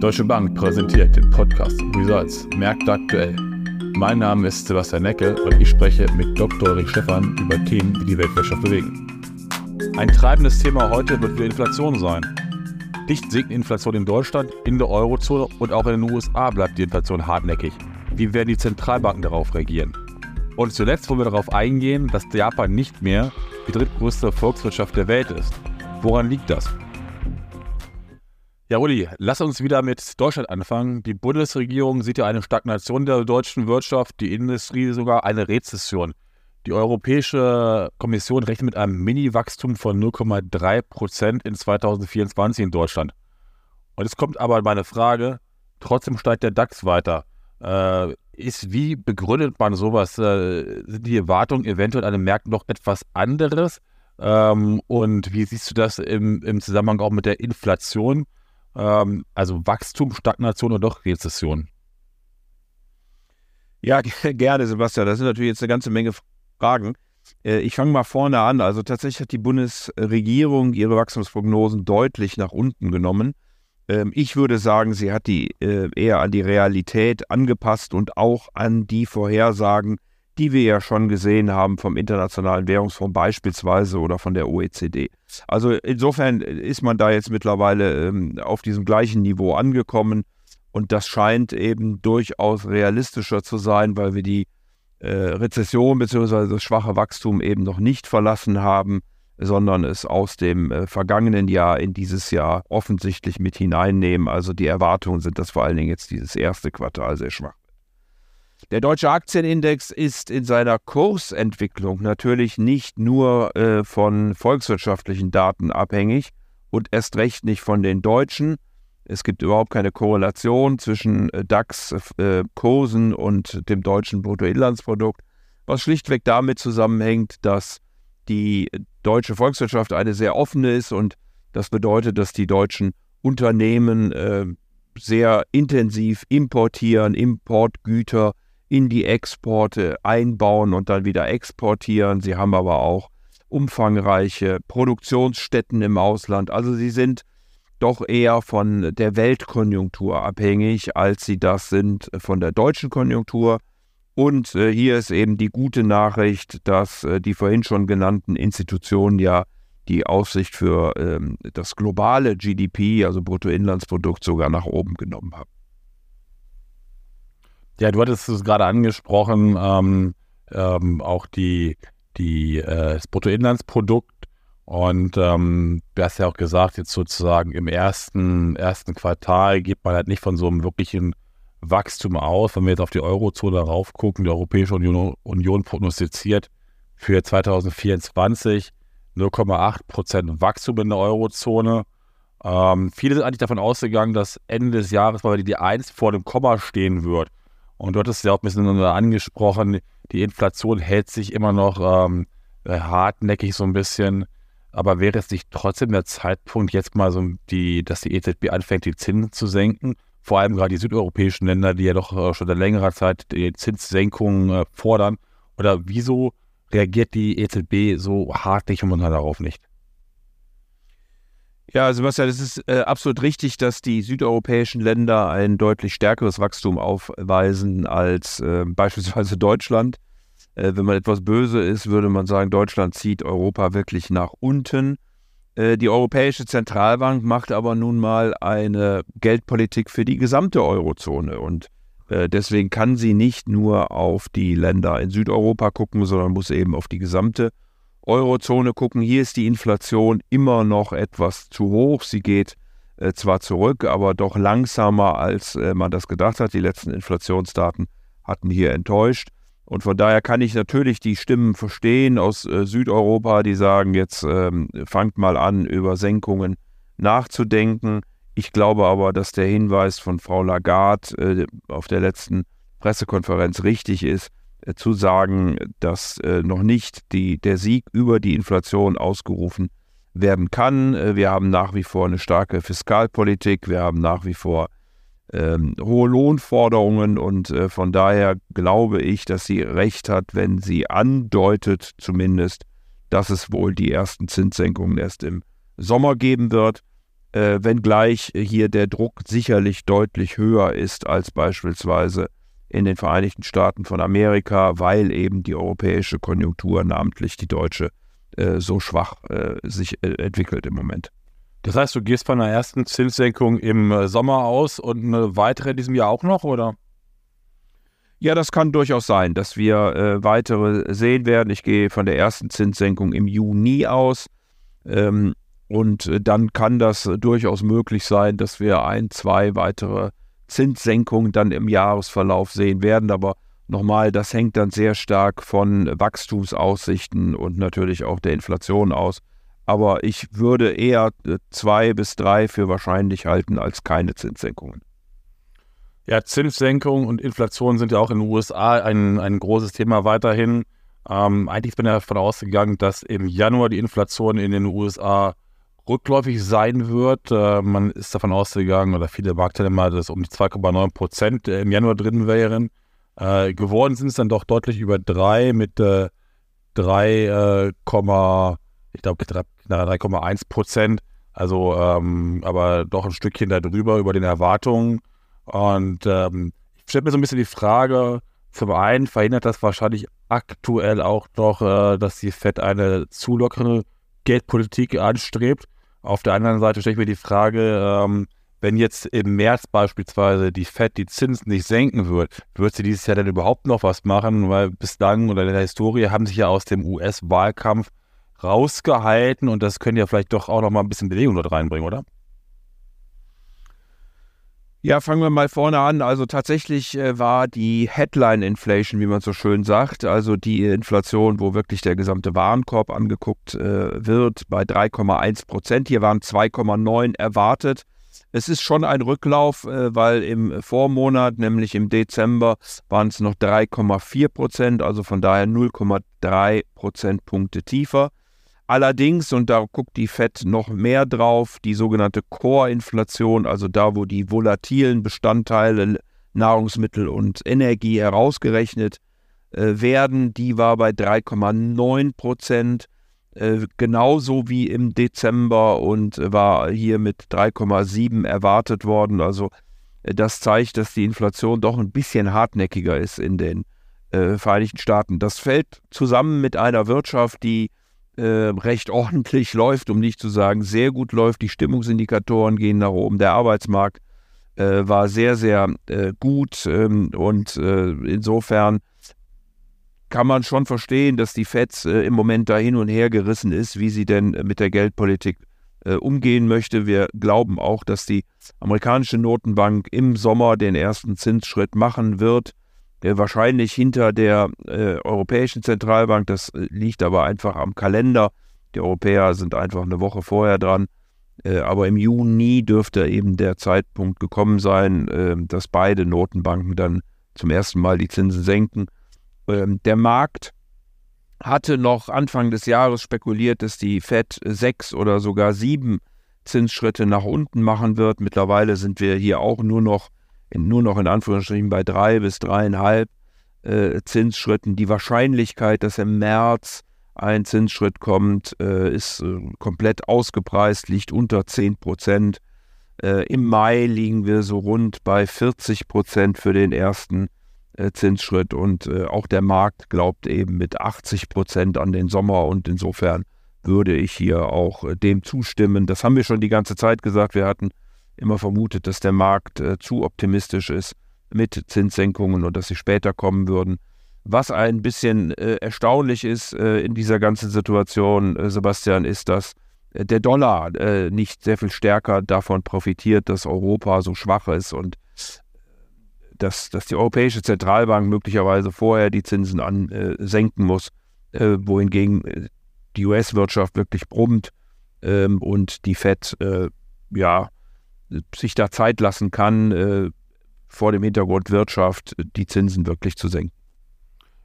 Deutsche Bank präsentiert den Podcast Results Märkte aktuell. Mein Name ist Sebastian Necke und ich spreche mit Dr. Ulrich Stephan über Themen, die die Weltwirtschaft bewegen. Ein treibendes Thema heute wird die Inflation sein. Dicht sinkt die Inflation in Deutschland, in der Eurozone und auch in den USA bleibt die Inflation hartnäckig. Wie werden die Zentralbanken darauf reagieren? Und zuletzt wollen wir darauf eingehen, dass Japan nicht mehr die drittgrößte Volkswirtschaft der Welt ist. Woran liegt das? Ja, Uli, lass uns wieder mit Deutschland anfangen. Die Bundesregierung sieht ja eine Stagnation der deutschen Wirtschaft, die Industrie sogar eine Rezession. Die Europäische Kommission rechnet mit einem Mini-Wachstum von 0,3 Prozent in 2024 in Deutschland. Und es kommt aber meine Frage, trotzdem steigt der DAX weiter. Äh, ist, wie begründet man sowas? Äh, sind die Erwartungen eventuell an den Märkten noch etwas anderes? Ähm, und wie siehst du das im, im Zusammenhang auch mit der Inflation? Ähm, also Wachstum, Stagnation oder doch Rezession? Ja, gerne, Sebastian. Das sind natürlich jetzt eine ganze Menge Fragen. Äh, ich fange mal vorne an. Also tatsächlich hat die Bundesregierung ihre Wachstumsprognosen deutlich nach unten genommen. Ähm, ich würde sagen, sie hat die äh, eher an die Realität angepasst und auch an die Vorhersagen, die wir ja schon gesehen haben vom Internationalen Währungsfonds beispielsweise oder von der OECD. Also insofern ist man da jetzt mittlerweile ähm, auf diesem gleichen Niveau angekommen und das scheint eben durchaus realistischer zu sein, weil wir die äh, Rezession bzw. das schwache Wachstum eben noch nicht verlassen haben, sondern es aus dem äh, vergangenen Jahr in dieses Jahr offensichtlich mit hineinnehmen. Also die Erwartungen sind, dass vor allen Dingen jetzt dieses erste Quartal sehr schwach der deutsche Aktienindex ist in seiner Kursentwicklung natürlich nicht nur äh, von volkswirtschaftlichen Daten abhängig und erst recht nicht von den deutschen. Es gibt überhaupt keine Korrelation zwischen äh, DAX-Kursen äh, und dem deutschen Bruttoinlandsprodukt, was schlichtweg damit zusammenhängt, dass die deutsche Volkswirtschaft eine sehr offene ist und das bedeutet, dass die deutschen Unternehmen äh, sehr intensiv importieren, Importgüter in die Exporte einbauen und dann wieder exportieren. Sie haben aber auch umfangreiche Produktionsstätten im Ausland. Also sie sind doch eher von der Weltkonjunktur abhängig, als sie das sind von der deutschen Konjunktur. Und äh, hier ist eben die gute Nachricht, dass äh, die vorhin schon genannten Institutionen ja die Aussicht für ähm, das globale GDP, also Bruttoinlandsprodukt, sogar nach oben genommen haben. Ja, du hattest es gerade angesprochen, ähm, ähm, auch die, die, äh, das Bruttoinlandsprodukt. Und ähm, du hast ja auch gesagt, jetzt sozusagen im ersten, ersten Quartal geht man halt nicht von so einem wirklichen Wachstum aus. Wenn wir jetzt auf die Eurozone raufgucken, die Europäische Union, Union prognostiziert für 2024 0,8 Prozent Wachstum in der Eurozone. Ähm, viele sind eigentlich davon ausgegangen, dass Ende des Jahres mal die 1 vor dem Komma stehen wird. Und du hattest ja auch ein bisschen angesprochen, die Inflation hält sich immer noch ähm, äh, hartnäckig so ein bisschen. Aber wäre es nicht trotzdem der Zeitpunkt, jetzt mal so die, dass die EZB anfängt, die Zinsen zu senken? Vor allem gerade die südeuropäischen Länder, die ja doch äh, schon seit längerer Zeit die Zinssenkungen äh, fordern. Oder wieso reagiert die EZB so hartnäckig momentan darauf nicht? Ja, Sebastian, es ist äh, absolut richtig, dass die südeuropäischen Länder ein deutlich stärkeres Wachstum aufweisen als äh, beispielsweise Deutschland. Äh, wenn man etwas böse ist, würde man sagen, Deutschland zieht Europa wirklich nach unten. Äh, die Europäische Zentralbank macht aber nun mal eine Geldpolitik für die gesamte Eurozone und äh, deswegen kann sie nicht nur auf die Länder in Südeuropa gucken, sondern muss eben auf die gesamte Eurozone Eurozone gucken, hier ist die Inflation immer noch etwas zu hoch. Sie geht äh, zwar zurück, aber doch langsamer, als äh, man das gedacht hat. Die letzten Inflationsdaten hatten hier enttäuscht. Und von daher kann ich natürlich die Stimmen verstehen aus äh, Südeuropa, die sagen, jetzt ähm, fangt mal an, über Senkungen nachzudenken. Ich glaube aber, dass der Hinweis von Frau Lagarde äh, auf der letzten Pressekonferenz richtig ist. Äh, zu sagen, dass äh, noch nicht die, der Sieg über die Inflation ausgerufen werden kann. Äh, wir haben nach wie vor eine starke Fiskalpolitik, wir haben nach wie vor ähm, hohe Lohnforderungen und äh, von daher glaube ich, dass sie recht hat, wenn sie andeutet zumindest, dass es wohl die ersten Zinssenkungen erst im Sommer geben wird. äh, wenngleich hier der Druck sicherlich deutlich höher ist als beispielsweise in den Vereinigten Staaten von Amerika, weil eben die europäische Konjunktur, namentlich die deutsche, äh, so schwach äh, sich äh, entwickelt im Moment. Das heißt, du gehst von einer ersten Zinssenkung im äh, Sommer aus und eine weitere in diesem Jahr auch noch, oder? Ja, das kann durchaus sein, dass wir äh, weitere sehen werden. Ich gehe von der ersten Zinssenkung im Juni aus. Ähm, und äh, dann kann das durchaus möglich sein, dass wir ein, zwei weitere Zinssenkungen dann im Jahresverlauf sehen werden. Aber nochmal, das hängt dann sehr stark von Wachstumsaussichten und natürlich auch der Inflation aus. Aber ich würde eher äh, zwei bis drei für wahrscheinlich halten als keine Zinssenkungen. Ja, Zinssenkung und Inflation sind ja auch in den USA ein, ein großes Thema weiterhin. Ähm, eigentlich bin ich davon ausgegangen, dass im Januar die Inflation in den USA rückläufig sein wird. Äh, man ist davon ausgegangen, oder viele Marktteilnehmer, dass um die 2,9 Prozent äh, im Januar drin wären. Äh, geworden sind es dann doch deutlich über drei mit äh, 3, äh, ich glaube 3,1 Prozent. Also, ähm, aber doch ein Stückchen darüber, über den Erwartungen. Und ähm, ich stelle mir so ein bisschen die Frage, zum einen verhindert das wahrscheinlich aktuell auch noch, äh, dass die FED eine zu lockere Geldpolitik anstrebt. Auf der anderen Seite stelle ich mir die Frage, ähm, wenn jetzt im März beispielsweise die FED die Zinsen nicht senken wird, wird sie dieses Jahr dann überhaupt noch was machen? Weil bislang oder in der Historie haben sich ja aus dem US-Wahlkampf rausgehalten und das könnte ja vielleicht doch auch noch mal ein bisschen Bewegung dort reinbringen, oder? Ja, fangen wir mal vorne an. Also tatsächlich äh, war die Headline Inflation, wie man so schön sagt, also die Inflation, wo wirklich der gesamte Warenkorb angeguckt äh, wird, bei 3,1 Prozent. Hier waren 2,9 erwartet. Es ist schon ein Rücklauf, äh, weil im Vormonat, nämlich im Dezember, waren es noch 3,4 Prozent, also von daher 0,3 Prozentpunkte tiefer. Allerdings, und da guckt die FED noch mehr drauf, die sogenannte Core-Inflation, also da, wo die volatilen Bestandteile Nahrungsmittel und Energie herausgerechnet äh, werden, die war bei 3,9 Prozent, äh, genauso wie im Dezember und war hier mit 3,7 erwartet worden. Also äh, das zeigt, dass die Inflation doch ein bisschen hartnäckiger ist in den äh, Vereinigten Staaten. Das fällt zusammen mit einer Wirtschaft, die recht ordentlich läuft, um nicht zu sagen sehr gut läuft. Die Stimmungsindikatoren gehen nach oben. Der Arbeitsmarkt äh, war sehr, sehr äh, gut ähm, und äh, insofern kann man schon verstehen, dass die FED äh, im Moment da hin und her gerissen ist, wie sie denn mit der Geldpolitik äh, umgehen möchte. Wir glauben auch, dass die amerikanische Notenbank im Sommer den ersten Zinsschritt machen wird wahrscheinlich hinter der äh, Europäischen Zentralbank. Das äh, liegt aber einfach am Kalender. Die Europäer sind einfach eine Woche vorher dran. Äh, aber im Juni dürfte eben der Zeitpunkt gekommen sein, äh, dass beide Notenbanken dann zum ersten Mal die Zinsen senken. Ähm, der Markt hatte noch Anfang des Jahres spekuliert, dass die Fed sechs oder sogar sieben Zinsschritte nach unten machen wird. Mittlerweile sind wir hier auch nur noch nur noch in Anführungsstrichen bei drei bis dreieinhalb äh, Zinsschritten. Die Wahrscheinlichkeit, dass im März ein Zinsschritt kommt, äh, ist äh, komplett ausgepreist, liegt unter 10 Prozent. Äh, Im Mai liegen wir so rund bei 40 Prozent für den ersten äh, Zinsschritt und äh, auch der Markt glaubt eben mit 80 Prozent an den Sommer und insofern würde ich hier auch dem zustimmen. Das haben wir schon die ganze Zeit gesagt. Wir hatten immer vermutet, dass der Markt äh, zu optimistisch ist mit Zinssenkungen und dass sie später kommen würden. Was ein bisschen äh, erstaunlich ist äh, in dieser ganzen Situation, äh, Sebastian, ist, dass äh, der Dollar äh, nicht sehr viel stärker davon profitiert, dass Europa so schwach ist und dass, dass die Europäische Zentralbank möglicherweise vorher die Zinsen ansenken muss, wohingegen die US-Wirtschaft wirklich brummt ähm, und die Fed ja sich da Zeit lassen kann, äh, vor dem Hintergrund Wirtschaft die Zinsen wirklich zu senken.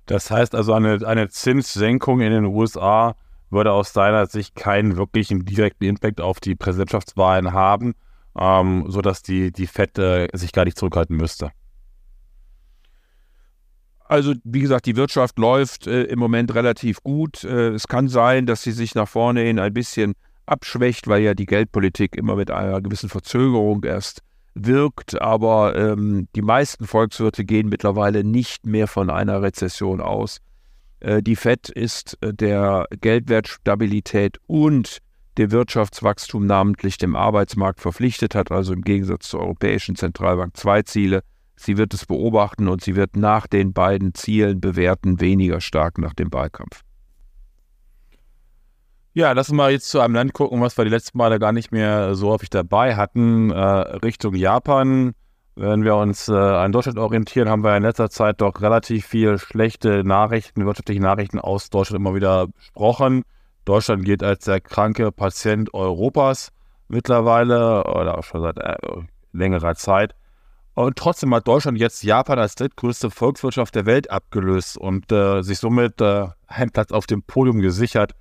Das heißt also, eine, eine Zinssenkung in den USA würde aus deiner Sicht keinen wirklichen direkten Impact auf die Präsidentschaftswahlen haben, ähm, sodass die, die FED äh, sich gar nicht zurückhalten müsste. Also, wie gesagt, die Wirtschaft läuft äh, im Moment relativ gut. Äh, es kann sein, dass sie sich nach vorne hin ein bisschen abschwächt, weil ja die Geldpolitik immer mit einer gewissen Verzögerung erst wirkt. Aber ähm, die meisten Volkswirte gehen mittlerweile nicht mehr von einer Rezession aus. Äh, die Fed ist äh, der Geldwertstabilität und dem Wirtschaftswachstum, namentlich dem Arbeitsmarkt, verpflichtet, hat also im Gegensatz zur Europäischen Zentralbank zwei Ziele. Sie wird es beobachten und sie wird nach den beiden Zielen bewerten, weniger stark nach dem Wahlkampf. Ja, lass uns mal jetzt zu einem Land gucken, was wir die letzten Male gar nicht mehr so häufig dabei hatten, äh, Richtung Japan. Wenn wir uns äh, an Deutschland orientieren, haben wir in letzter Zeit doch relativ viel schlechte Nachrichten, wirtschaftliche Nachrichten aus Deutschland immer wieder besprochen. Deutschland gilt als der kranke Patient Europas mittlerweile oder auch schon seit äh, längerer Zeit. Und trotzdem hat Deutschland jetzt Japan als drittgrößte Volkswirtschaft der Welt abgelöst und äh, sich somit äh, einen Platz auf dem Podium gesichert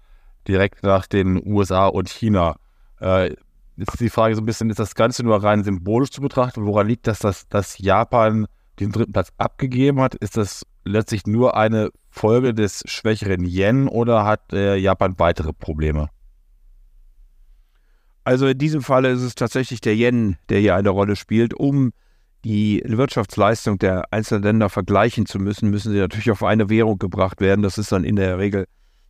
direkt nach den USA und China. Äh, ist die Frage so ein bisschen, ist das Ganze nur rein symbolisch zu betrachten? Woran liegt das, dass, dass Japan den dritten Platz abgegeben hat? Ist das letztlich nur eine Folge des schwächeren Yen oder hat äh, Japan weitere Probleme? Also in diesem Falle ist es tatsächlich der Yen, der hier eine Rolle spielt. Um die Wirtschaftsleistung der einzelnen Länder vergleichen zu müssen, müssen sie natürlich auf eine Währung gebracht werden. Das ist dann in der Regel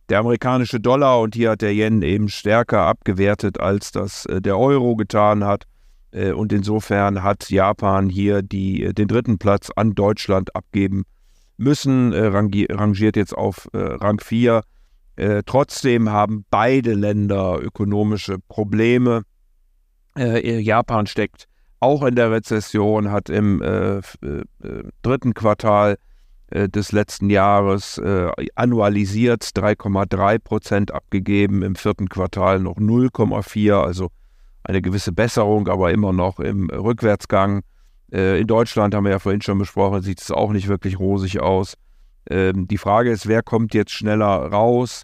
der amerikanische Dollar und hier hat der Yen eben stärker abgewertet, als das äh, der Euro getan hat. Äh, und insofern hat Japan hier die, äh, den dritten Platz an Deutschland abgeben müssen, rangiert jetzt auf Rang 4. Trotzdem haben beide Länder ökonomische Probleme. Japan steckt auch in der Rezession, hat im dritten Quartal äh, des letzten Jahres äh, annualisiert 3,3 Prozent abgegeben, im vierten Quartal noch 0,4, also eine gewisse Besserung, aber immer noch im Rückwärtsgang. Äh, in Deutschland haben wir ja vorhin schon besprochen, sieht es auch nicht wirklich rosig aus. Ähm, die Frage ist, wer kommt jetzt schneller raus?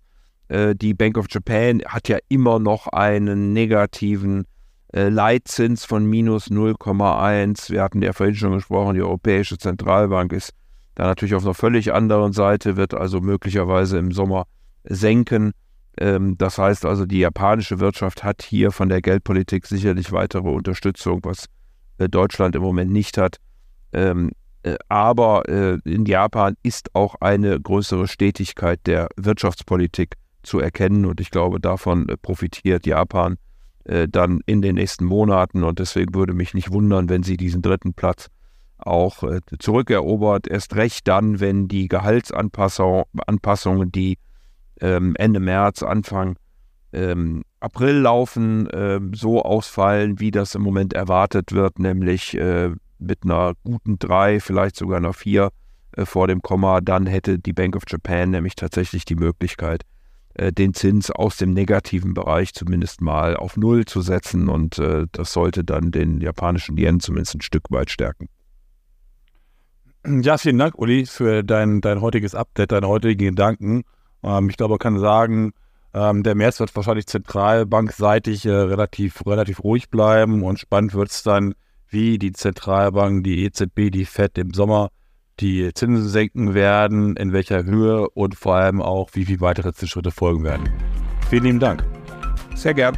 Äh, die Bank of Japan hat ja immer noch einen negativen äh, Leitzins von minus 0,1. Wir hatten ja vorhin schon gesprochen, die Europäische Zentralbank ist da natürlich auf einer völlig anderen Seite wird also möglicherweise im Sommer senken. Ähm, das heißt also, die japanische Wirtschaft hat hier von der Geldpolitik sicherlich weitere Unterstützung, was äh, Deutschland im Moment nicht hat. Ähm, äh, aber äh, in Japan ist auch eine größere Stetigkeit der Wirtschaftspolitik zu erkennen und ich glaube, davon profitiert Japan dann in den nächsten Monaten und deswegen würde mich nicht wundern, wenn sie diesen dritten Platz auch äh, zurückerobert. Erst recht dann, wenn die Gehaltsanpassungen, die ähm, Ende März, Anfang ähm, April laufen, äh, so ausfallen, wie das im Moment erwartet wird, nämlich äh, mit einer guten 3, vielleicht sogar einer 4 äh, vor dem Komma, dann hätte die Bank of Japan nämlich tatsächlich die Möglichkeit, den Zins aus dem negativen Bereich zumindest mal auf Null zu setzen und das sollte dann den japanischen Yen zumindest ein Stück weit stärken. Ja, vielen Dank, Uli, für dein, dein heutiges Update, deine heutigen Gedanken. Ähm, ich glaube, man kann sagen, ähm, der März wird wahrscheinlich zentralbankseitig äh, relativ, relativ ruhig bleiben und spannend wird es dann, wie die Zentralbank, die EZB, die FED im Sommer die Zinsen senken werden, in welcher Höhe und vor allem auch, wie viele weitere Zinsschritte folgen werden. Vielen lieben Dank. Sehr gern.